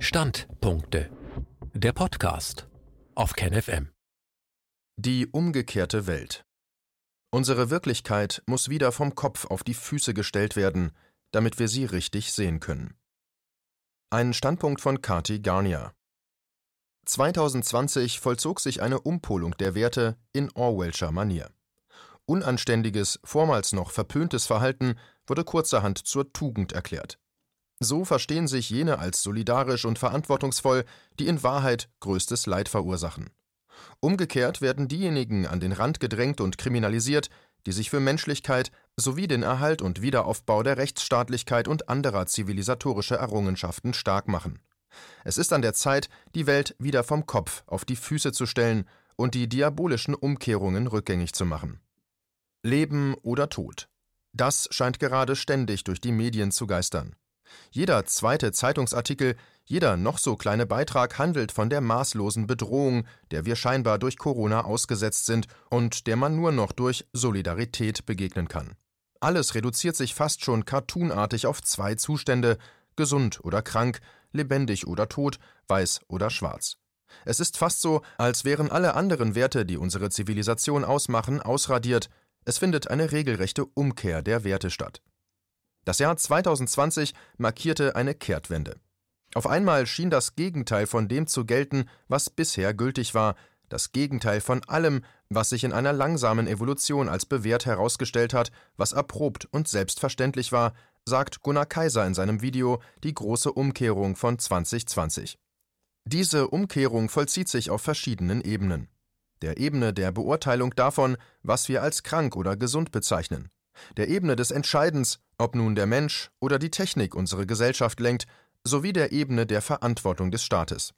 Standpunkte. Der Podcast auf KenFM. Die umgekehrte Welt. Unsere Wirklichkeit muss wieder vom Kopf auf die Füße gestellt werden, damit wir sie richtig sehen können. Ein Standpunkt von Kati Garnier. 2020 vollzog sich eine Umpolung der Werte in Orwellscher Manier. Unanständiges, vormals noch verpöntes Verhalten wurde kurzerhand zur Tugend erklärt. So verstehen sich jene als solidarisch und verantwortungsvoll, die in Wahrheit größtes Leid verursachen. Umgekehrt werden diejenigen an den Rand gedrängt und kriminalisiert, die sich für Menschlichkeit sowie den Erhalt und Wiederaufbau der Rechtsstaatlichkeit und anderer zivilisatorischer Errungenschaften stark machen. Es ist an der Zeit, die Welt wieder vom Kopf auf die Füße zu stellen und die diabolischen Umkehrungen rückgängig zu machen. Leben oder Tod. Das scheint gerade ständig durch die Medien zu geistern. Jeder zweite Zeitungsartikel, jeder noch so kleine Beitrag handelt von der maßlosen Bedrohung, der wir scheinbar durch Corona ausgesetzt sind und der man nur noch durch Solidarität begegnen kann. Alles reduziert sich fast schon cartoonartig auf zwei Zustände gesund oder krank, lebendig oder tot, weiß oder schwarz. Es ist fast so, als wären alle anderen Werte, die unsere Zivilisation ausmachen, ausradiert, es findet eine regelrechte Umkehr der Werte statt. Das Jahr 2020 markierte eine Kehrtwende. Auf einmal schien das Gegenteil von dem zu gelten, was bisher gültig war, das Gegenteil von allem, was sich in einer langsamen Evolution als bewährt herausgestellt hat, was erprobt und selbstverständlich war, sagt Gunnar Kaiser in seinem Video Die große Umkehrung von 2020. Diese Umkehrung vollzieht sich auf verschiedenen Ebenen. Der Ebene der Beurteilung davon, was wir als krank oder gesund bezeichnen, der Ebene des Entscheidens, ob nun der Mensch oder die Technik unsere Gesellschaft lenkt, sowie der Ebene der Verantwortung des Staates.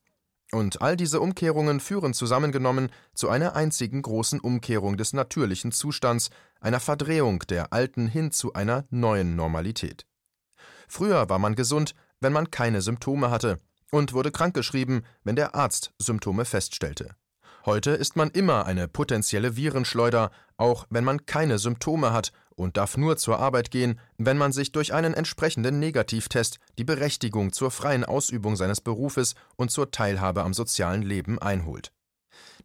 Und all diese Umkehrungen führen zusammengenommen zu einer einzigen großen Umkehrung des natürlichen Zustands, einer Verdrehung der alten hin zu einer neuen Normalität. Früher war man gesund, wenn man keine Symptome hatte, und wurde krankgeschrieben, wenn der Arzt Symptome feststellte. Heute ist man immer eine potenzielle Virenschleuder, auch wenn man keine Symptome hat und darf nur zur Arbeit gehen, wenn man sich durch einen entsprechenden Negativtest die Berechtigung zur freien Ausübung seines Berufes und zur Teilhabe am sozialen Leben einholt.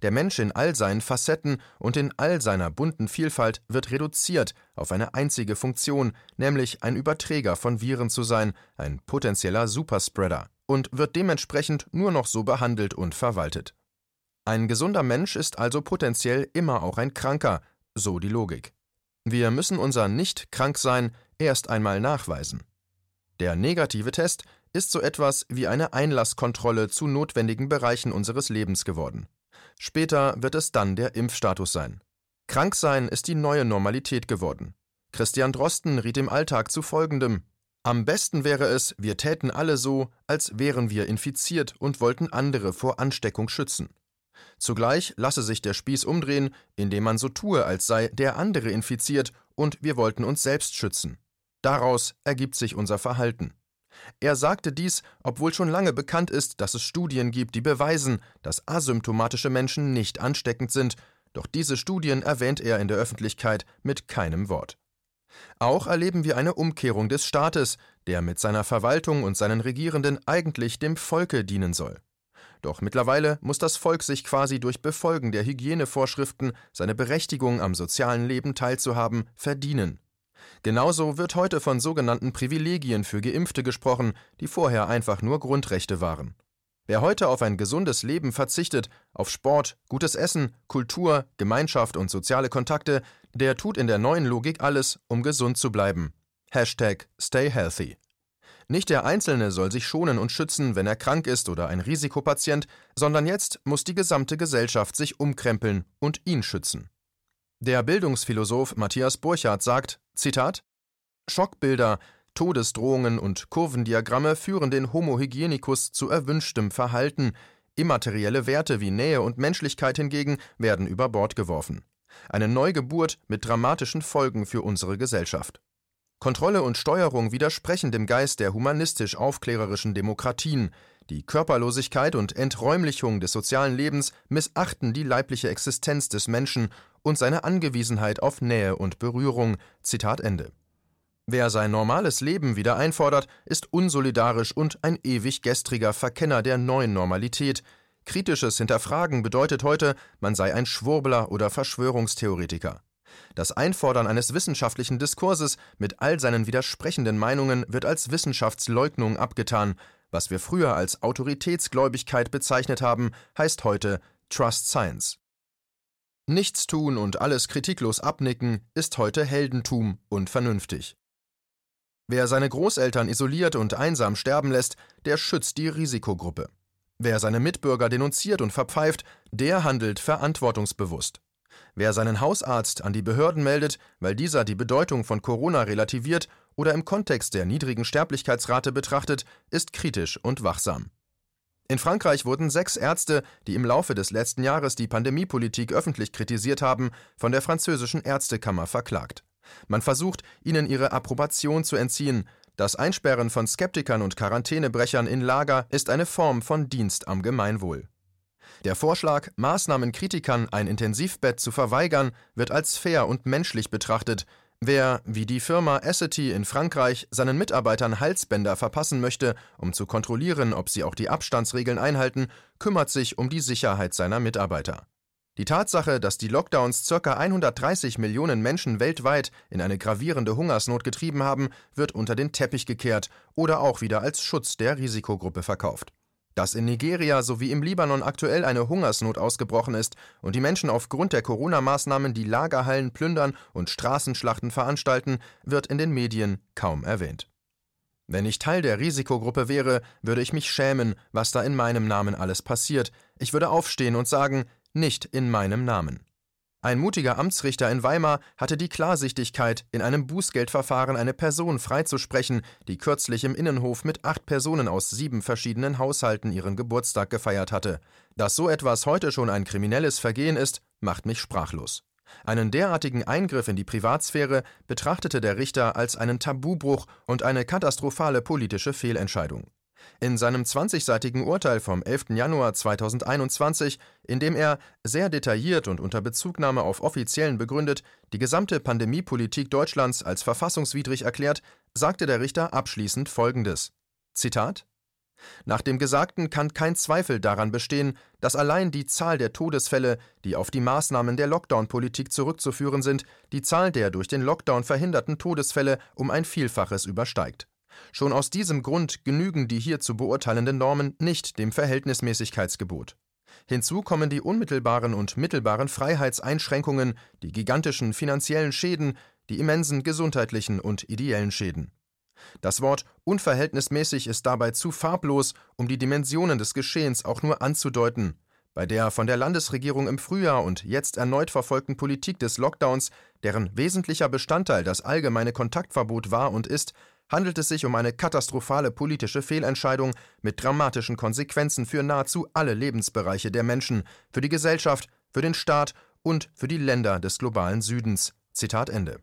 Der Mensch in all seinen Facetten und in all seiner bunten Vielfalt wird reduziert auf eine einzige Funktion, nämlich ein Überträger von Viren zu sein, ein potenzieller Superspreader, und wird dementsprechend nur noch so behandelt und verwaltet. Ein gesunder Mensch ist also potenziell immer auch ein Kranker, so die Logik. Wir müssen unser Nicht-Kranksein erst einmal nachweisen. Der negative Test ist so etwas wie eine Einlasskontrolle zu notwendigen Bereichen unseres Lebens geworden. Später wird es dann der Impfstatus sein. Kranksein ist die neue Normalität geworden. Christian Drosten riet im Alltag zu folgendem Am besten wäre es, wir täten alle so, als wären wir infiziert und wollten andere vor Ansteckung schützen. Zugleich lasse sich der Spieß umdrehen, indem man so tue, als sei der andere infiziert und wir wollten uns selbst schützen. Daraus ergibt sich unser Verhalten. Er sagte dies, obwohl schon lange bekannt ist, dass es Studien gibt, die beweisen, dass asymptomatische Menschen nicht ansteckend sind, doch diese Studien erwähnt er in der Öffentlichkeit mit keinem Wort. Auch erleben wir eine Umkehrung des Staates, der mit seiner Verwaltung und seinen Regierenden eigentlich dem Volke dienen soll. Doch mittlerweile muss das Volk sich quasi durch Befolgen der Hygienevorschriften seine Berechtigung am sozialen Leben teilzuhaben verdienen. Genauso wird heute von sogenannten Privilegien für Geimpfte gesprochen, die vorher einfach nur Grundrechte waren. Wer heute auf ein gesundes Leben verzichtet, auf Sport, gutes Essen, Kultur, Gemeinschaft und soziale Kontakte, der tut in der neuen Logik alles, um gesund zu bleiben. Hashtag Stay Healthy. Nicht der Einzelne soll sich schonen und schützen, wenn er krank ist oder ein Risikopatient, sondern jetzt muss die gesamte Gesellschaft sich umkrempeln und ihn schützen. Der Bildungsphilosoph Matthias Burchardt sagt, Zitat, Schockbilder, Todesdrohungen und Kurvendiagramme führen den Homo hygienicus zu erwünschtem Verhalten, immaterielle Werte wie Nähe und Menschlichkeit hingegen werden über Bord geworfen. Eine Neugeburt mit dramatischen Folgen für unsere Gesellschaft. Kontrolle und Steuerung widersprechen dem Geist der humanistisch-aufklärerischen Demokratien. Die Körperlosigkeit und Enträumlichung des sozialen Lebens missachten die leibliche Existenz des Menschen und seine Angewiesenheit auf Nähe und Berührung. Zitat Ende. Wer sein normales Leben wieder einfordert, ist unsolidarisch und ein ewig gestriger Verkenner der neuen Normalität. Kritisches Hinterfragen bedeutet heute, man sei ein Schwurbler oder Verschwörungstheoretiker. Das Einfordern eines wissenschaftlichen Diskurses mit all seinen widersprechenden Meinungen wird als Wissenschaftsleugnung abgetan. Was wir früher als Autoritätsgläubigkeit bezeichnet haben, heißt heute Trust Science. Nichts tun und alles kritiklos abnicken ist heute Heldentum und vernünftig. Wer seine Großeltern isoliert und einsam sterben lässt, der schützt die Risikogruppe. Wer seine Mitbürger denunziert und verpfeift, der handelt verantwortungsbewusst. Wer seinen Hausarzt an die Behörden meldet, weil dieser die Bedeutung von Corona relativiert oder im Kontext der niedrigen Sterblichkeitsrate betrachtet, ist kritisch und wachsam. In Frankreich wurden sechs Ärzte, die im Laufe des letzten Jahres die Pandemiepolitik öffentlich kritisiert haben, von der französischen Ärztekammer verklagt. Man versucht, ihnen ihre Approbation zu entziehen. Das Einsperren von Skeptikern und Quarantänebrechern in Lager ist eine Form von Dienst am Gemeinwohl. Der Vorschlag, Maßnahmenkritikern ein Intensivbett zu verweigern, wird als fair und menschlich betrachtet. Wer, wie die Firma Essity in Frankreich, seinen Mitarbeitern Halsbänder verpassen möchte, um zu kontrollieren, ob sie auch die Abstandsregeln einhalten, kümmert sich um die Sicherheit seiner Mitarbeiter. Die Tatsache, dass die Lockdowns ca. 130 Millionen Menschen weltweit in eine gravierende Hungersnot getrieben haben, wird unter den Teppich gekehrt oder auch wieder als Schutz der Risikogruppe verkauft. Dass in Nigeria sowie im Libanon aktuell eine Hungersnot ausgebrochen ist und die Menschen aufgrund der Corona-Maßnahmen die Lagerhallen plündern und Straßenschlachten veranstalten, wird in den Medien kaum erwähnt. Wenn ich Teil der Risikogruppe wäre, würde ich mich schämen, was da in meinem Namen alles passiert. Ich würde aufstehen und sagen, nicht in meinem Namen. Ein mutiger Amtsrichter in Weimar hatte die Klarsichtigkeit, in einem Bußgeldverfahren eine Person freizusprechen, die kürzlich im Innenhof mit acht Personen aus sieben verschiedenen Haushalten ihren Geburtstag gefeiert hatte. Dass so etwas heute schon ein kriminelles Vergehen ist, macht mich sprachlos. Einen derartigen Eingriff in die Privatsphäre betrachtete der Richter als einen Tabubruch und eine katastrophale politische Fehlentscheidung in seinem 20-seitigen Urteil vom 11. Januar 2021, in dem er, sehr detailliert und unter Bezugnahme auf offiziellen begründet, die gesamte Pandemiepolitik Deutschlands als verfassungswidrig erklärt, sagte der Richter abschließend Folgendes: Zitat nach dem Gesagten kann kein Zweifel daran bestehen, dass allein die Zahl der Todesfälle, die auf die Maßnahmen der Lockdown-Politik zurückzuführen sind, die Zahl der durch den Lockdown verhinderten Todesfälle um ein Vielfaches übersteigt. Schon aus diesem Grund genügen die hier zu beurteilenden Normen nicht dem Verhältnismäßigkeitsgebot. Hinzu kommen die unmittelbaren und mittelbaren Freiheitseinschränkungen, die gigantischen finanziellen Schäden, die immensen gesundheitlichen und ideellen Schäden. Das Wort unverhältnismäßig ist dabei zu farblos, um die Dimensionen des Geschehens auch nur anzudeuten. Bei der von der Landesregierung im Frühjahr und jetzt erneut verfolgten Politik des Lockdowns, deren wesentlicher Bestandteil das allgemeine Kontaktverbot war und ist, handelt es sich um eine katastrophale politische Fehlentscheidung mit dramatischen Konsequenzen für nahezu alle Lebensbereiche der Menschen, für die Gesellschaft, für den Staat und für die Länder des globalen Südens. Zitat Ende.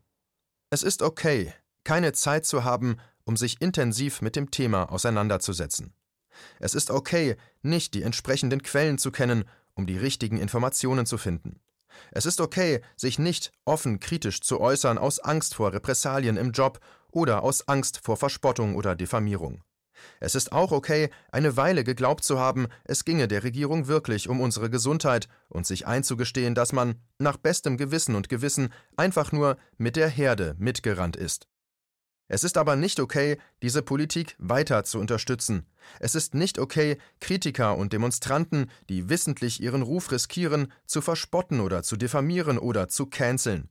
Es ist okay, keine Zeit zu haben, um sich intensiv mit dem Thema auseinanderzusetzen. Es ist okay, nicht die entsprechenden Quellen zu kennen, um die richtigen Informationen zu finden. Es ist okay, sich nicht offen kritisch zu äußern aus Angst vor Repressalien im Job oder aus Angst vor Verspottung oder Diffamierung. Es ist auch okay, eine Weile geglaubt zu haben, es ginge der Regierung wirklich um unsere Gesundheit und sich einzugestehen, dass man, nach bestem Gewissen und Gewissen, einfach nur mit der Herde mitgerannt ist. Es ist aber nicht okay, diese Politik weiter zu unterstützen. Es ist nicht okay, Kritiker und Demonstranten, die wissentlich ihren Ruf riskieren, zu verspotten oder zu diffamieren oder zu canceln.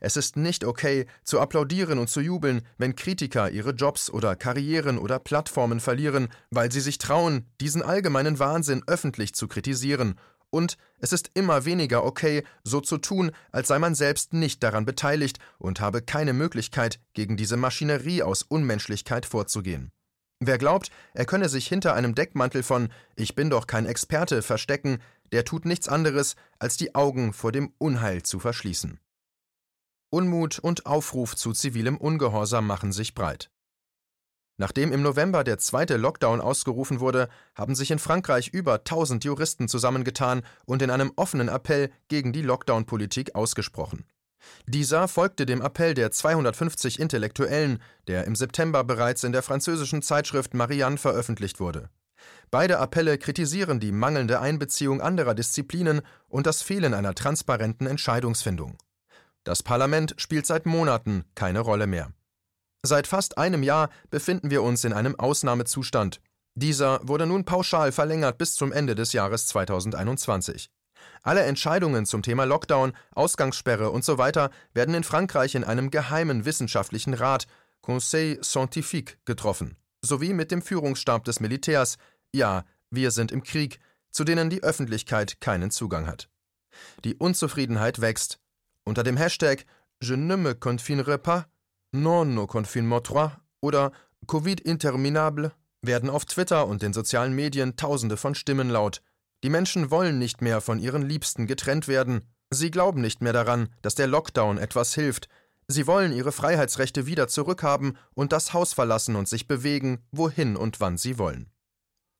Es ist nicht okay, zu applaudieren und zu jubeln, wenn Kritiker ihre Jobs oder Karrieren oder Plattformen verlieren, weil sie sich trauen, diesen allgemeinen Wahnsinn öffentlich zu kritisieren. Und es ist immer weniger okay, so zu tun, als sei man selbst nicht daran beteiligt und habe keine Möglichkeit, gegen diese Maschinerie aus Unmenschlichkeit vorzugehen. Wer glaubt, er könne sich hinter einem Deckmantel von Ich bin doch kein Experte verstecken, der tut nichts anderes, als die Augen vor dem Unheil zu verschließen. Unmut und Aufruf zu zivilem Ungehorsam machen sich breit. Nachdem im November der zweite Lockdown ausgerufen wurde, haben sich in Frankreich über 1000 Juristen zusammengetan und in einem offenen Appell gegen die Lockdown-Politik ausgesprochen. Dieser folgte dem Appell der 250 Intellektuellen, der im September bereits in der französischen Zeitschrift Marianne veröffentlicht wurde. Beide Appelle kritisieren die mangelnde Einbeziehung anderer Disziplinen und das Fehlen einer transparenten Entscheidungsfindung. Das Parlament spielt seit Monaten keine Rolle mehr. Seit fast einem Jahr befinden wir uns in einem Ausnahmezustand. Dieser wurde nun pauschal verlängert bis zum Ende des Jahres 2021. Alle Entscheidungen zum Thema Lockdown, Ausgangssperre usw. So werden in Frankreich in einem geheimen wissenschaftlichen Rat Conseil Scientifique getroffen, sowie mit dem Führungsstab des Militärs, ja, wir sind im Krieg, zu denen die Öffentlichkeit keinen Zugang hat. Die Unzufriedenheit wächst. Unter dem Hashtag Je ne me confinerai pas, non no confinement trois oder Covid interminable werden auf Twitter und den sozialen Medien Tausende von Stimmen laut. Die Menschen wollen nicht mehr von ihren Liebsten getrennt werden. Sie glauben nicht mehr daran, dass der Lockdown etwas hilft. Sie wollen ihre Freiheitsrechte wieder zurückhaben und das Haus verlassen und sich bewegen, wohin und wann sie wollen.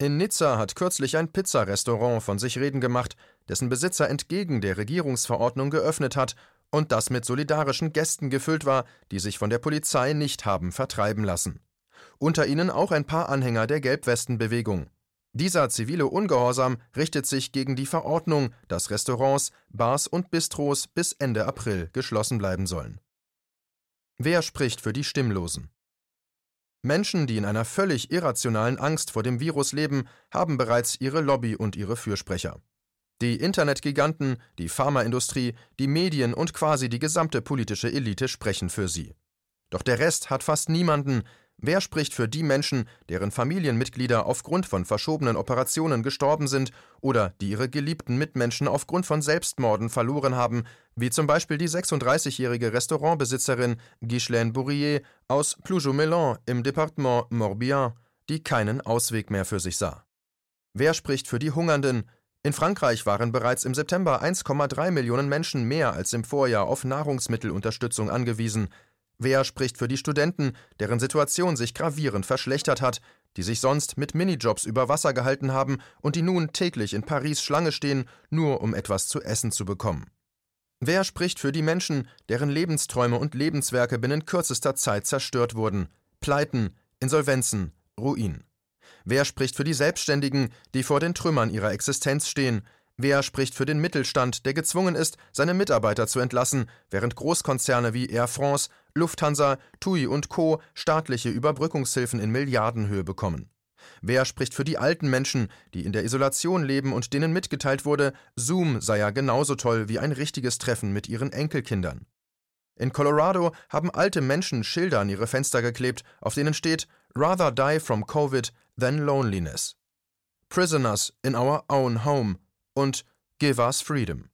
In Nizza hat kürzlich ein Pizzarestaurant von sich reden gemacht, dessen Besitzer entgegen der Regierungsverordnung geöffnet hat und das mit solidarischen Gästen gefüllt war, die sich von der Polizei nicht haben vertreiben lassen. Unter ihnen auch ein paar Anhänger der Gelbwestenbewegung. Dieser zivile Ungehorsam richtet sich gegen die Verordnung, dass Restaurants, Bars und Bistros bis Ende April geschlossen bleiben sollen. Wer spricht für die Stimmlosen? Menschen, die in einer völlig irrationalen Angst vor dem Virus leben, haben bereits ihre Lobby und ihre Fürsprecher. Die Internetgiganten, die Pharmaindustrie, die Medien und quasi die gesamte politische Elite sprechen für sie. Doch der Rest hat fast niemanden, Wer spricht für die Menschen, deren Familienmitglieder aufgrund von verschobenen Operationen gestorben sind oder die ihre geliebten Mitmenschen aufgrund von Selbstmorden verloren haben, wie zum Beispiel die 36-jährige Restaurantbesitzerin Ghislaine Bourrier aus Ploujoux-Melun im Departement Morbihan, die keinen Ausweg mehr für sich sah? Wer spricht für die Hungernden? In Frankreich waren bereits im September 1,3 Millionen Menschen mehr als im Vorjahr auf Nahrungsmittelunterstützung angewiesen. Wer spricht für die Studenten, deren Situation sich gravierend verschlechtert hat, die sich sonst mit Minijobs über Wasser gehalten haben und die nun täglich in Paris Schlange stehen, nur um etwas zu essen zu bekommen? Wer spricht für die Menschen, deren Lebensträume und Lebenswerke binnen kürzester Zeit zerstört wurden? Pleiten, Insolvenzen, Ruin. Wer spricht für die Selbstständigen, die vor den Trümmern ihrer Existenz stehen, Wer spricht für den Mittelstand, der gezwungen ist, seine Mitarbeiter zu entlassen, während Großkonzerne wie Air France, Lufthansa, TUI und Co. staatliche Überbrückungshilfen in Milliardenhöhe bekommen? Wer spricht für die alten Menschen, die in der Isolation leben und denen mitgeteilt wurde, Zoom sei ja genauso toll wie ein richtiges Treffen mit ihren Enkelkindern? In Colorado haben alte Menschen Schilder an ihre Fenster geklebt, auf denen steht Rather die from Covid than loneliness. Prisoners in our own home und Give us freedom.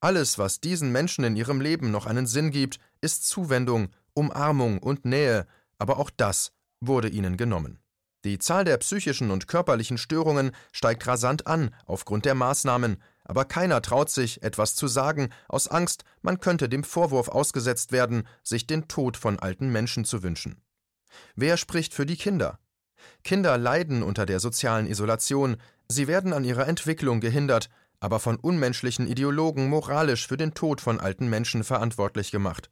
Alles, was diesen Menschen in ihrem Leben noch einen Sinn gibt, ist Zuwendung, Umarmung und Nähe, aber auch das wurde ihnen genommen. Die Zahl der psychischen und körperlichen Störungen steigt rasant an aufgrund der Maßnahmen, aber keiner traut sich, etwas zu sagen, aus Angst, man könnte dem Vorwurf ausgesetzt werden, sich den Tod von alten Menschen zu wünschen. Wer spricht für die Kinder? Kinder leiden unter der sozialen Isolation, sie werden an ihrer Entwicklung gehindert, aber von unmenschlichen Ideologen moralisch für den Tod von alten Menschen verantwortlich gemacht.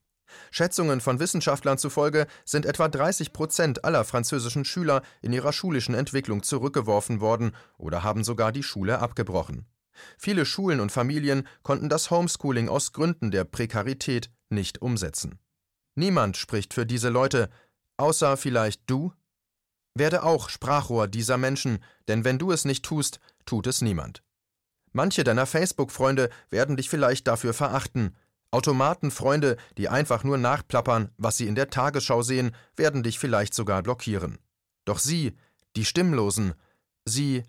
Schätzungen von Wissenschaftlern zufolge sind etwa 30 Prozent aller französischen Schüler in ihrer schulischen Entwicklung zurückgeworfen worden oder haben sogar die Schule abgebrochen. Viele Schulen und Familien konnten das Homeschooling aus Gründen der Prekarität nicht umsetzen. Niemand spricht für diese Leute, außer vielleicht du werde auch Sprachrohr dieser Menschen, denn wenn du es nicht tust, tut es niemand. Manche deiner Facebook-Freunde werden dich vielleicht dafür verachten. Automatenfreunde, die einfach nur nachplappern, was sie in der Tagesschau sehen, werden dich vielleicht sogar blockieren. Doch sie, die Stimmlosen, sie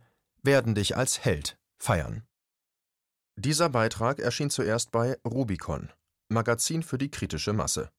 werden dich als Held feiern. Dieser Beitrag erschien zuerst bei Rubicon, Magazin für die kritische Masse.